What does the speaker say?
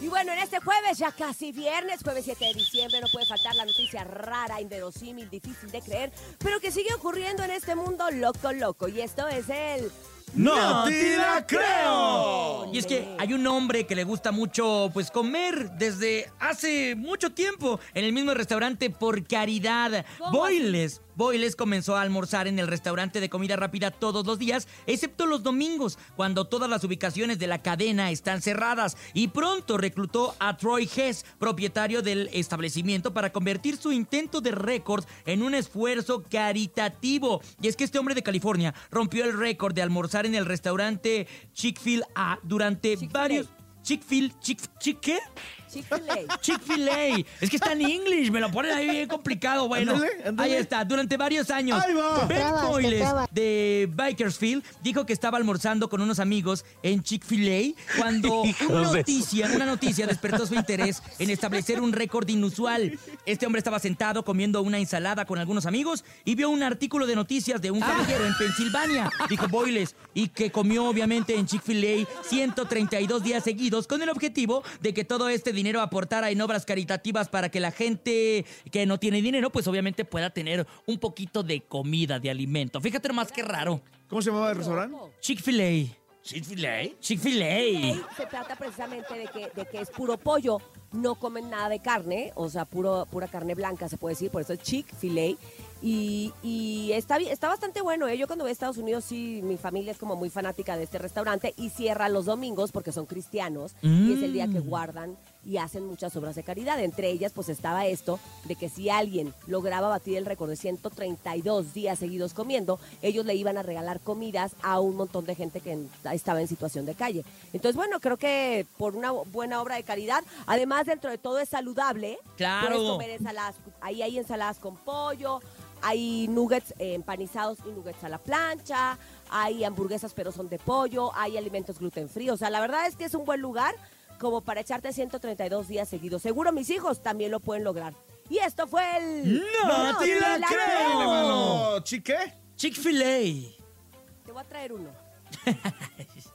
Y bueno, en este jueves, ya casi viernes, jueves 7 de diciembre, no puede faltar la noticia rara, inverosímil, difícil de creer, pero que sigue ocurriendo en este mundo loco, loco. Y esto es el... ¡No te la creo! Y es que hay un hombre que le gusta mucho pues comer desde hace mucho tiempo en el mismo restaurante por caridad. ¿Cómo Boiles. Boiles comenzó a almorzar en el restaurante de comida rápida todos los días, excepto los domingos, cuando todas las ubicaciones de la cadena están cerradas. Y pronto reclutó a Troy Hess, propietario del establecimiento, para convertir su intento de récord en un esfuerzo caritativo. Y es que este hombre de California rompió el récord de almorzar en el restaurante Chick-fil-A durante varios... Chick-fil... Chick, Chick, ¿Qué? Chick-fil-A. Chick-fil-A. Es que está en English, me lo ponen ahí bien complicado. Bueno, Ándale, ándale. ahí está. Durante varios años. Ben trabas. de Bakersfield dijo que estaba almorzando con unos amigos en Chick-fil-A cuando una noticia, una noticia despertó su interés en establecer un récord inusual. Este hombre estaba sentado comiendo una ensalada con algunos amigos y vio un artículo de noticias de un caballero en Pensilvania, dijo Boyles, y que comió obviamente en Chick-fil-A 132 días seguidos con el objetivo de que todo este dinero aportara en obras caritativas para que la gente que no tiene dinero, pues obviamente pueda tener un poquito de comida, de alimento. Fíjate nomás qué raro. ¿Cómo se llamaba el restaurante? Chick-fil-A. ¿Chick-fil-A? Chick-fil-A. Se trata precisamente de que, de que es puro pollo, no comen nada de carne, o sea, puro, pura carne blanca se puede decir, por eso es Chick-fil-A. Y, y está, está bastante bueno, ¿eh? Yo cuando voy a Estados Unidos, sí, mi familia es como muy fanática de este restaurante y cierra los domingos porque son cristianos y es el día que Mm. guardan y hacen muchas obras de caridad. Entre ellas, pues estaba esto de que si alguien lograba batir el récord de 132 días seguidos comiendo, ellos le iban a regalar comidas a un montón de gente que estaba en situación de calle. Entonces, bueno, creo que por una buena obra de caridad, además dentro de todo es saludable. Claro. Puedes comer ensaladas, ahí hay ensaladas con pollo, hay nuggets eh, empanizados y nuggets a la plancha, hay hamburguesas pero son de pollo, hay alimentos gluten free. O sea, la verdad es que es un buen lugar como para echarte 132 días seguidos. Seguro mis hijos también lo pueden lograr. Y esto fue el... ¡No te la creo! ¿Chique? Chick-fil-A. Te voy a traer uno.